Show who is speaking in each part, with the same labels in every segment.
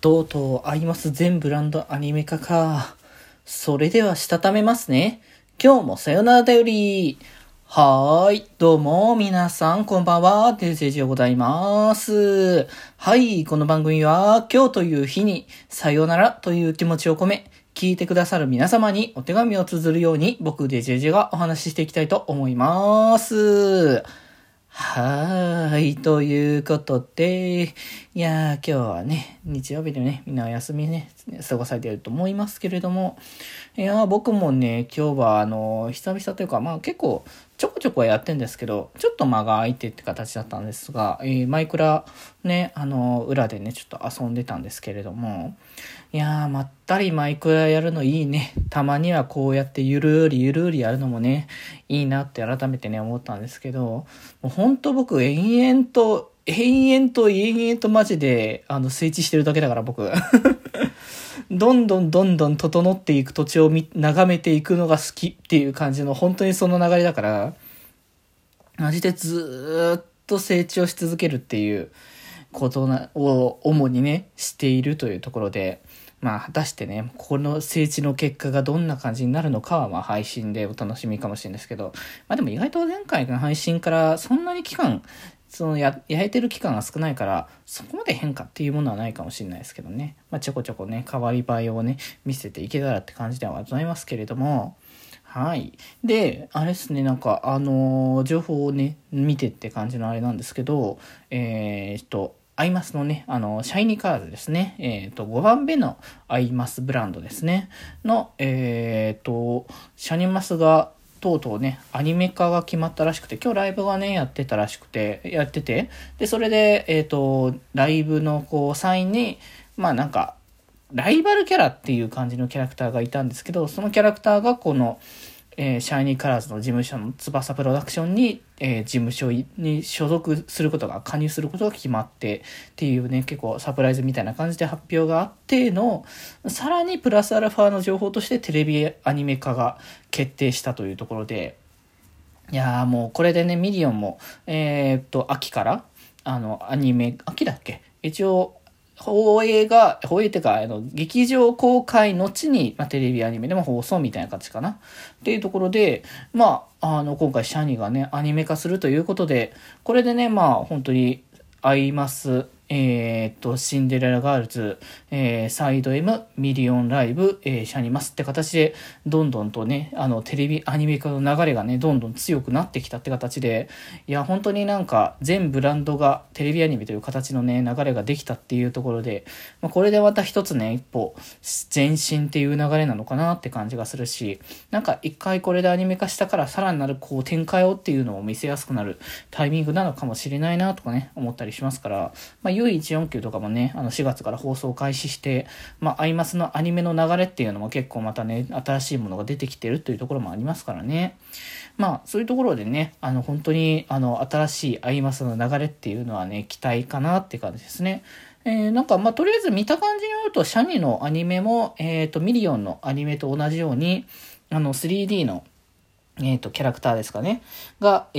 Speaker 1: とうとうアイマス全ブランドアニメ化か。それではしたためますね。今日もさよならだより。はーい。どうも、皆さん、こんばんは。デジェジでございます。はい。この番組は、今日という日に、さよならという気持ちを込め、聞いてくださる皆様にお手紙を綴るように、僕デジェジェがお話ししていきたいと思います。はーい。ということで、いやー、今日はね、日曜日でね、みんなお休みね、過ごされていると思いますけれども、いやー、僕もね、今日はあの、久々というか、まあ結構、ちょこちょこはやってんですけど、ちょっと間が空いてって形だったんですが、えー、マイクラね、あの、裏でね、ちょっと遊んでたんですけれども、いやー、まったりマイクラやるのいいね。たまにはこうやってゆるーりゆるーりやるのもね、いいなって改めてね、思ったんですけど、もうほんと僕、延々と、延々と延々とマジで、あの、整地してるだけだから僕。どんどんどんどん整っていく土地を眺めていくのが好きっていう感じの本当にその流れだから、マジでずっと成長し続けるっていうことなを主にね、しているというところで、まあ果たしてね、この成地の結果がどんな感じになるのかはまあ配信でお楽しみかもしれないですけど、まあでも意外と前回の配信からそんなに期間、そのや、焼いてる期間が少ないから、そこまで変化っていうものはないかもしれないですけどね。まあ、ちょこちょこね、変わり映えをね、見せていけたらって感じではございますけれども、はい。で、あれですね、なんか、あのー情報をね、見てって感じのあれなんですけど、えーっと、アイマスのね、あの、シャイニーカーズですね。えっ、と、5番目のアイマスブランドですね。の、えっ、と、シャニマスが、とうとうね、アニメ化が決まったらしくて、今日ライブがね、やってたらしくて、やってて、で、それで、えっ、と、ライブのこう、サインに、まあなんか、ライバルキャラっていう感じのキャラクターがいたんですけど、そのキャラクターがこの、えーシャイニーカラーズの事務所の翼プロダクションに、えー事務所に所属することが、加入することが決まってっていうね、結構サプライズみたいな感じで発表があっての、さらにプラスアルファの情報としてテレビアニメ化が決定したというところで、いやーもうこれでね、ミリオンも、えーっと、秋から、あの、アニメ、秋だっけ？一応、放映が、放映ってか、あの、劇場公開後に、まあ、テレビアニメでも放送みたいな感じかな。っていうところで、まあ、あの、今回シャニがね、アニメ化するということで、これでね、まあ、本当に、アイマス、えーっと、シンデレラガールズ、えーサイド M、ミリオンライブ、えーシャニマスって形で、どんどんとね、あの、テレビアニメ化の流れがね、どんどん強くなってきたって形で、いや、本当になんか、全ブランドがテレビアニメという形のね、流れができたっていうところで、まあ、これでまた一つね、一歩、前進っていう流れなのかなって感じがするし、なんか一回これでアニメ化したから、さらなるこう展開をっていうのを見せやすくなるタイミングなのかもしれないなとかね、思ったりしますから、まあ、U149 とかもね、あの4月から放送開始して、まあ、アイマスのアニメの流れっていうのも結構またね、新しいものが出てきてるというところもありますからね。まあ、そういうところでね、あの、本当に、あの、新しいアイマスの流れっていうのはね、期待かなって感じですね。えーなんか、まあ、とりあえず見た感じによると、シャニのアニメも、えっ、と、ミリオンのアニメと同じように、あの、3D の、えっ、と、キャラクターですかね。が、え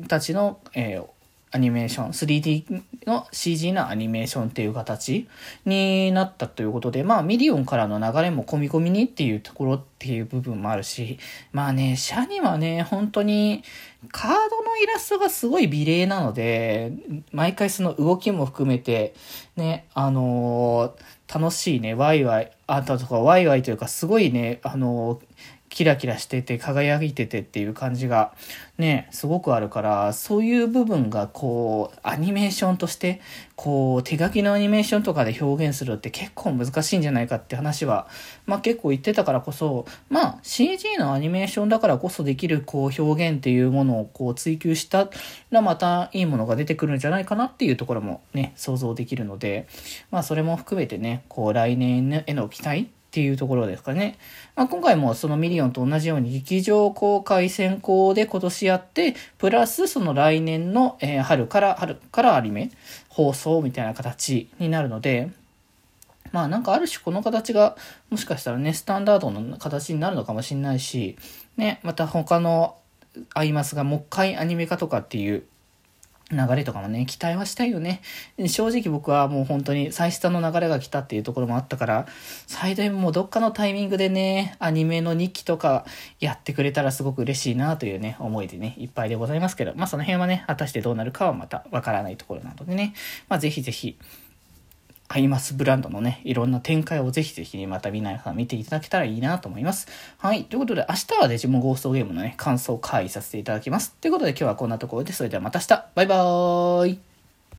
Speaker 1: ー、たちの、えーアニメーション、3D の CG のアニメーションっていう形になったということで、まあミリオンからの流れも込み込みにっていうところっていう部分もあるし、まあね、シャニはね、本当にカードのイラストがすごい美麗なので、毎回その動きも含めて、ね、あのー楽しいね、ワイワイ、あととかワイワイというかすごいね、あのーキラキラしてて輝いててっていう感じがねすごくあるからそういう部分がこうアニメーションとしてこう手書きのアニメーションとかで表現するって結構難しいんじゃないかって話はまあ結構言ってたからこそまあ CG のアニメーションだからこそできるこう表現っていうものをこう追求したらまたいいものが出てくるんじゃないかなっていうところもね想像できるのでまあそれも含めてねこう来年への期待っていうところですかね。まあ、今回もそのミリオンと同じように劇場公開先行で今年やって、プラスその来年の、え春から、春からアニメ放送みたいな形になるので、まあなんかある種この形がもしかしたらね、スタンダードの形になるのかもしれないし、ね、また他のアイマスがもう一回アニメ化とかっていう流れとかもね、期待はしたいよね。正直僕はもう本当に最下の流れが来たっていうところもあったから、最大もうどっかのタイミングでね、アニメの日記とかやってくれたらすごく嬉しいなというね、思いでね、いっぱいでございますけど、まあその辺はね、果たしてどうなるかはまたわからないところなのでね、まあぜひぜひ、アイマスブランドのね、いろんな展開をぜひぜひね、また皆さん見ていただけたらいいなと思います。はい。ということで、明日はデジモンゴーストゲームのね、感想を会議させていただきます。ということで今日はこんなところで、それではまた明日バイバーイ